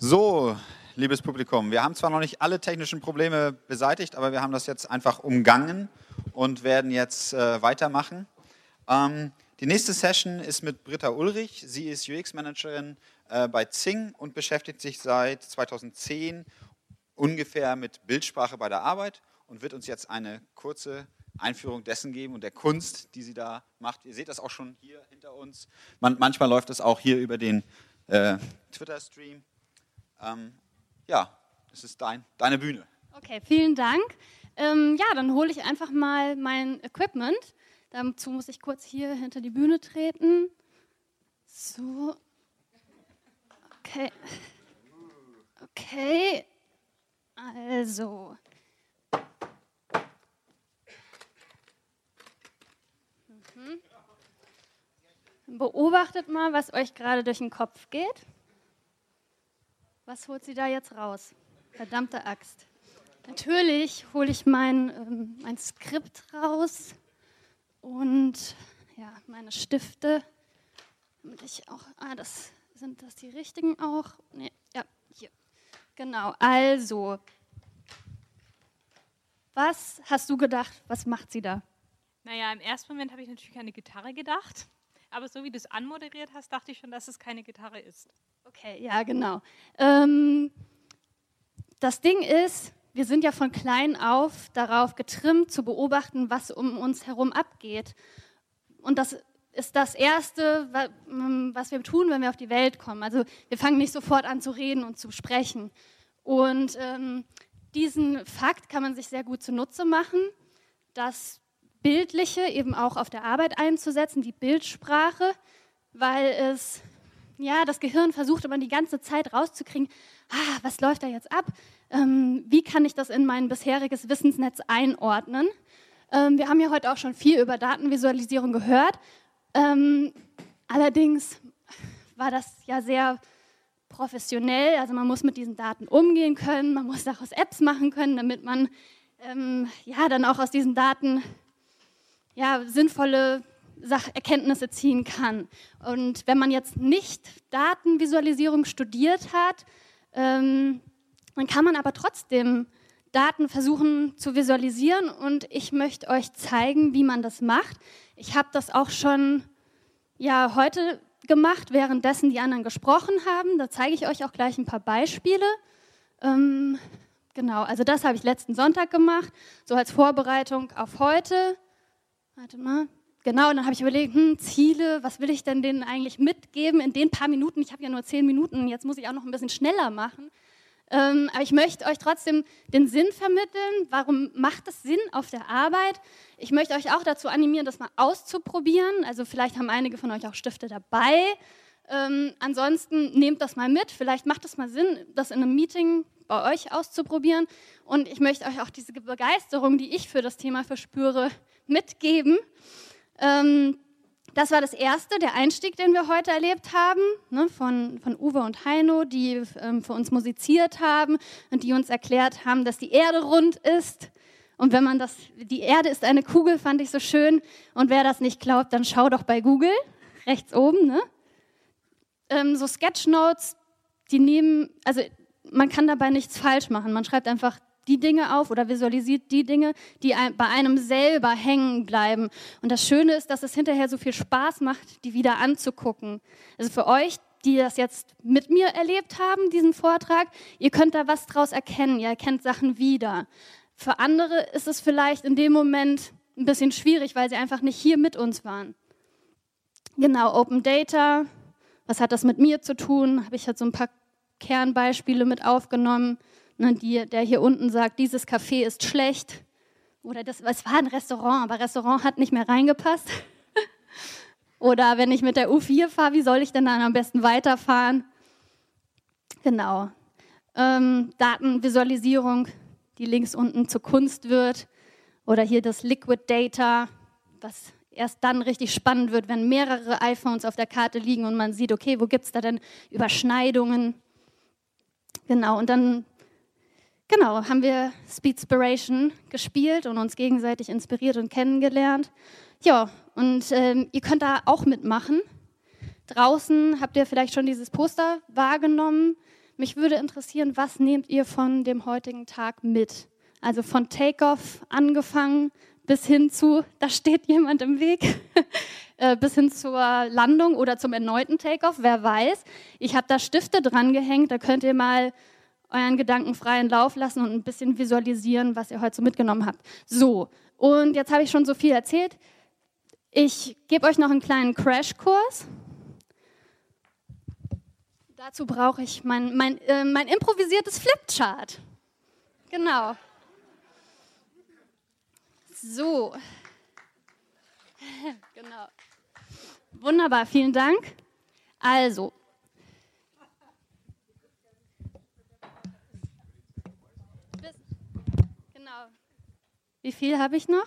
So, liebes Publikum, wir haben zwar noch nicht alle technischen Probleme beseitigt, aber wir haben das jetzt einfach umgangen und werden jetzt äh, weitermachen. Ähm, die nächste Session ist mit Britta Ulrich. Sie ist UX-Managerin äh, bei Zing und beschäftigt sich seit 2010 ungefähr mit Bildsprache bei der Arbeit und wird uns jetzt eine kurze Einführung dessen geben und der Kunst, die sie da macht. Ihr seht das auch schon hier hinter uns. Man, manchmal läuft es auch hier über den äh, Twitter-Stream. Ähm, ja, es ist dein, deine Bühne. Okay, vielen Dank. Ähm, ja, dann hole ich einfach mal mein Equipment. Dazu muss ich kurz hier hinter die Bühne treten. So. Okay. Okay. Also. Mhm. Beobachtet mal, was euch gerade durch den Kopf geht. Was holt sie da jetzt raus? Verdammte Axt. Natürlich hole ich mein, ähm, mein Skript raus und ja, meine Stifte, damit ich auch, ah, das sind das die richtigen auch? Nee, ja, hier. Genau, also, was hast du gedacht, was macht sie da? Naja, im ersten Moment habe ich natürlich an eine Gitarre gedacht, aber so wie du es anmoderiert hast, dachte ich schon, dass es keine Gitarre ist. Okay, ja, genau. Ähm, das Ding ist, wir sind ja von klein auf darauf getrimmt, zu beobachten, was um uns herum abgeht. Und das ist das Erste, ähm, was wir tun, wenn wir auf die Welt kommen. Also wir fangen nicht sofort an zu reden und zu sprechen. Und ähm, diesen Fakt kann man sich sehr gut zunutze machen, das Bildliche eben auch auf der Arbeit einzusetzen, die Bildsprache, weil es ja, das Gehirn versucht immer die ganze Zeit rauszukriegen, ah, was läuft da jetzt ab? Ähm, wie kann ich das in mein bisheriges Wissensnetz einordnen? Ähm, wir haben ja heute auch schon viel über Datenvisualisierung gehört. Ähm, allerdings war das ja sehr professionell. Also man muss mit diesen Daten umgehen können, man muss daraus Apps machen können, damit man ähm, ja dann auch aus diesen Daten ja, sinnvolle Erkenntnisse ziehen kann. Und wenn man jetzt nicht Datenvisualisierung studiert hat, ähm, dann kann man aber trotzdem Daten versuchen zu visualisieren und ich möchte euch zeigen, wie man das macht. Ich habe das auch schon ja, heute gemacht, währenddessen die anderen gesprochen haben. Da zeige ich euch auch gleich ein paar Beispiele. Ähm, genau, also das habe ich letzten Sonntag gemacht, so als Vorbereitung auf heute. Warte mal. Genau, und dann habe ich überlegt, hm, Ziele, was will ich denn denen eigentlich mitgeben in den paar Minuten? Ich habe ja nur zehn Minuten, jetzt muss ich auch noch ein bisschen schneller machen. Ähm, aber ich möchte euch trotzdem den Sinn vermitteln. Warum macht es Sinn auf der Arbeit? Ich möchte euch auch dazu animieren, das mal auszuprobieren. Also vielleicht haben einige von euch auch Stifte dabei. Ähm, ansonsten nehmt das mal mit. Vielleicht macht es mal Sinn, das in einem Meeting bei euch auszuprobieren. Und ich möchte euch auch diese Begeisterung, die ich für das Thema verspüre, mitgeben. Ähm, das war das erste, der Einstieg, den wir heute erlebt haben, ne, von, von Uwe und Heino, die ähm, für uns musiziert haben und die uns erklärt haben, dass die Erde rund ist. Und wenn man das, die Erde ist eine Kugel, fand ich so schön. Und wer das nicht glaubt, dann schau doch bei Google, rechts oben. Ne? Ähm, so Sketchnotes, die nehmen, also man kann dabei nichts falsch machen. Man schreibt einfach die Dinge auf oder visualisiert die Dinge, die bei einem selber hängen bleiben. Und das Schöne ist, dass es hinterher so viel Spaß macht, die wieder anzugucken. Also für euch, die das jetzt mit mir erlebt haben, diesen Vortrag, ihr könnt da was draus erkennen, ihr erkennt Sachen wieder. Für andere ist es vielleicht in dem Moment ein bisschen schwierig, weil sie einfach nicht hier mit uns waren. Genau, Open Data, was hat das mit mir zu tun? Habe ich jetzt so ein paar Kernbeispiele mit aufgenommen ne, die, der hier unten sagt, dieses Café ist schlecht. Oder das, es war ein Restaurant, aber Restaurant hat nicht mehr reingepasst. Oder wenn ich mit der U4 fahre, wie soll ich denn dann am besten weiterfahren? Genau. Ähm, Datenvisualisierung, die links unten zur Kunst wird. Oder hier das Liquid Data, was erst dann richtig spannend wird, wenn mehrere iPhones auf der Karte liegen und man sieht, okay, wo gibt es da denn Überschneidungen? Genau, und dann Genau, haben wir Speedspiration gespielt und uns gegenseitig inspiriert und kennengelernt. Ja, und ähm, ihr könnt da auch mitmachen. Draußen habt ihr vielleicht schon dieses Poster wahrgenommen. mich würde interessieren, was nehmt ihr von dem heutigen Tag mit? Also von Takeoff angefangen bis hin zu, da steht jemand im Weg, äh, bis hin zur Landung oder zum erneuten Takeoff, wer weiß. Ich habe da Stifte dran gehängt, da könnt ihr mal euren Gedanken freien Lauf lassen und ein bisschen visualisieren, was ihr heute so mitgenommen habt. So, und jetzt habe ich schon so viel erzählt. Ich gebe euch noch einen kleinen Crashkurs. Dazu brauche ich mein, mein, äh, mein improvisiertes Flipchart. Genau. So. genau. Wunderbar, vielen Dank. Also. Genau. Wie viel habe ich noch?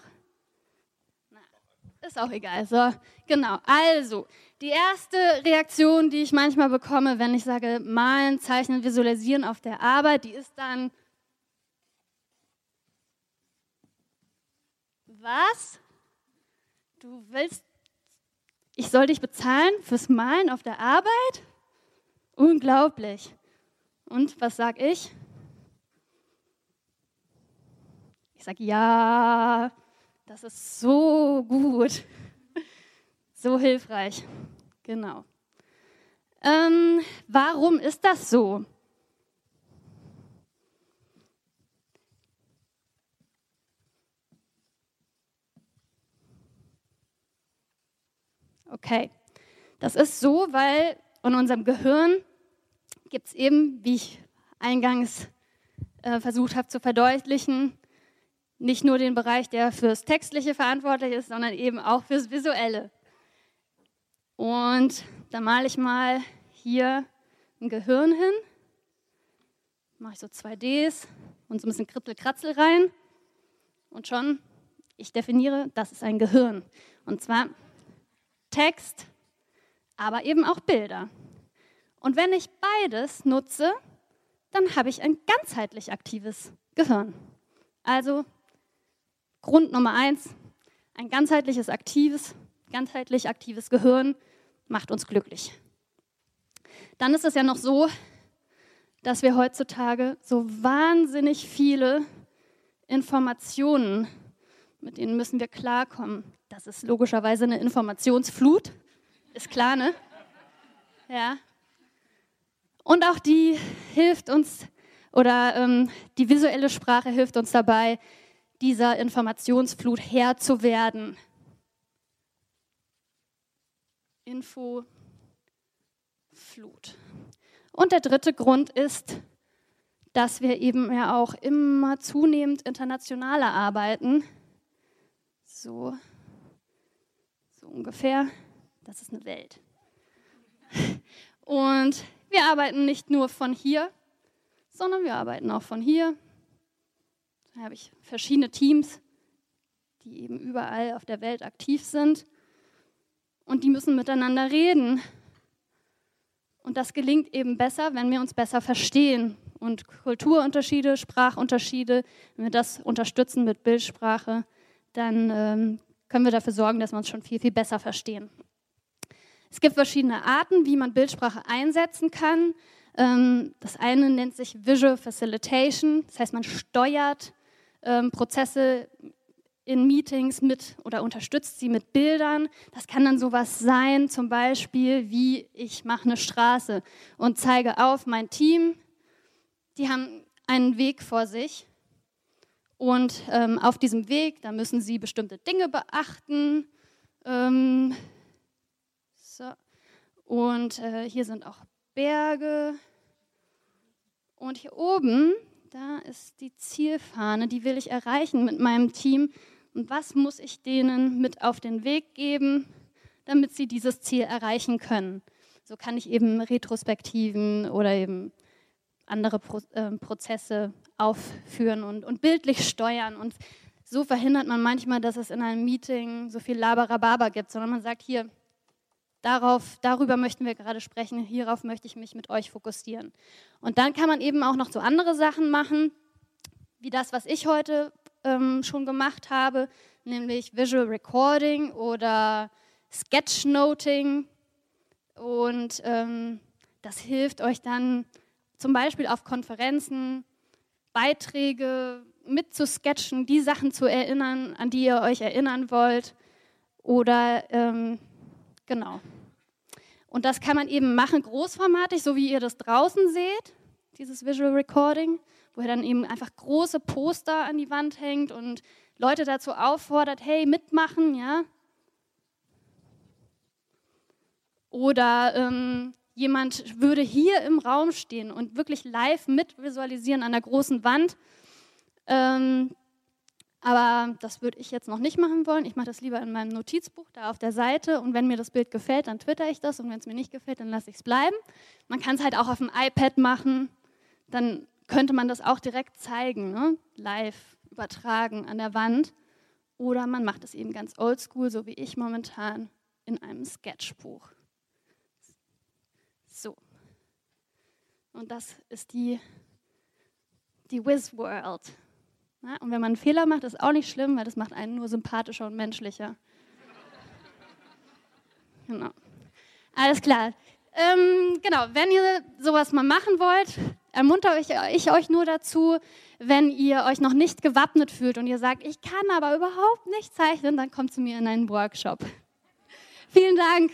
Ist auch egal. So, genau. Also, die erste Reaktion, die ich manchmal bekomme, wenn ich sage, malen, zeichnen, visualisieren auf der Arbeit, die ist dann, was? Du willst, ich soll dich bezahlen fürs Malen auf der Arbeit? Unglaublich. Und was sag ich? Ich sage, ja, das ist so gut, so hilfreich. Genau. Ähm, warum ist das so? Okay, das ist so, weil in unserem Gehirn gibt es eben, wie ich eingangs äh, versucht habe zu verdeutlichen, nicht nur den Bereich, der fürs Textliche verantwortlich ist, sondern eben auch fürs Visuelle. Und da male ich mal hier ein Gehirn hin, mache ich so 2Ds und so ein bisschen Kritzelkratzel rein und schon, ich definiere, das ist ein Gehirn. Und zwar Text, aber eben auch Bilder. Und wenn ich beides nutze, dann habe ich ein ganzheitlich aktives Gehirn. Also Grund Nummer eins, ein ganzheitliches, aktives, ganzheitlich aktives Gehirn macht uns glücklich. Dann ist es ja noch so, dass wir heutzutage so wahnsinnig viele Informationen, mit denen müssen wir klarkommen. Das ist logischerweise eine Informationsflut, ist klar, ne? Ja. Und auch die hilft uns, oder ähm, die visuelle Sprache hilft uns dabei, dieser Informationsflut Herr zu werden. Infoflut. Und der dritte Grund ist, dass wir eben ja auch immer zunehmend internationaler arbeiten. So, so ungefähr. Das ist eine Welt. Und wir arbeiten nicht nur von hier, sondern wir arbeiten auch von hier, da habe ich verschiedene Teams, die eben überall auf der Welt aktiv sind. Und die müssen miteinander reden. Und das gelingt eben besser, wenn wir uns besser verstehen. Und Kulturunterschiede, Sprachunterschiede, wenn wir das unterstützen mit Bildsprache, dann ähm, können wir dafür sorgen, dass wir uns schon viel, viel besser verstehen. Es gibt verschiedene Arten, wie man Bildsprache einsetzen kann. Ähm, das eine nennt sich Visual Facilitation, das heißt, man steuert ähm, Prozesse in Meetings mit oder unterstützt sie mit Bildern. Das kann dann sowas sein, zum Beispiel wie ich mache eine Straße und zeige auf mein Team. Die haben einen Weg vor sich und ähm, auf diesem Weg, da müssen sie bestimmte Dinge beachten. Ähm, so. Und äh, hier sind auch Berge. Und hier oben da ist die Zielfahne, die will ich erreichen mit meinem Team. Und was muss ich denen mit auf den Weg geben, damit sie dieses Ziel erreichen können? So kann ich eben Retrospektiven oder eben andere Pro äh, Prozesse aufführen und, und bildlich steuern. Und so verhindert man manchmal, dass es in einem Meeting so viel Laberababa gibt, sondern man sagt, hier, Darauf, darüber möchten wir gerade sprechen, hierauf möchte ich mich mit euch fokussieren. Und dann kann man eben auch noch so andere Sachen machen, wie das, was ich heute ähm, schon gemacht habe, nämlich Visual Recording oder Sketchnoting. Und ähm, das hilft euch dann zum Beispiel auf Konferenzen Beiträge mitzusketchen, die Sachen zu erinnern, an die ihr euch erinnern wollt. Oder ähm, genau. Und das kann man eben machen großformatig, so wie ihr das draußen seht, dieses Visual Recording, wo ihr dann eben einfach große Poster an die Wand hängt und Leute dazu auffordert, hey, mitmachen, ja. Oder ähm, jemand würde hier im Raum stehen und wirklich live mitvisualisieren an der großen Wand. Ähm, aber das würde ich jetzt noch nicht machen wollen. Ich mache das lieber in meinem Notizbuch da auf der Seite. Und wenn mir das Bild gefällt, dann twitter ich das. Und wenn es mir nicht gefällt, dann lasse ich es bleiben. Man kann es halt auch auf dem iPad machen. Dann könnte man das auch direkt zeigen, ne? live übertragen an der Wand. Oder man macht es eben ganz oldschool, so wie ich momentan, in einem Sketchbuch. So. Und das ist die, die Wiz World. Ja, und wenn man einen Fehler macht, ist auch nicht schlimm, weil das macht einen nur sympathischer und menschlicher. Genau. Alles klar. Ähm, genau, wenn ihr sowas mal machen wollt, ermuntere ich, ich euch nur dazu, wenn ihr euch noch nicht gewappnet fühlt und ihr sagt, ich kann aber überhaupt nicht zeichnen, dann kommt zu mir in einen Workshop. Vielen Dank.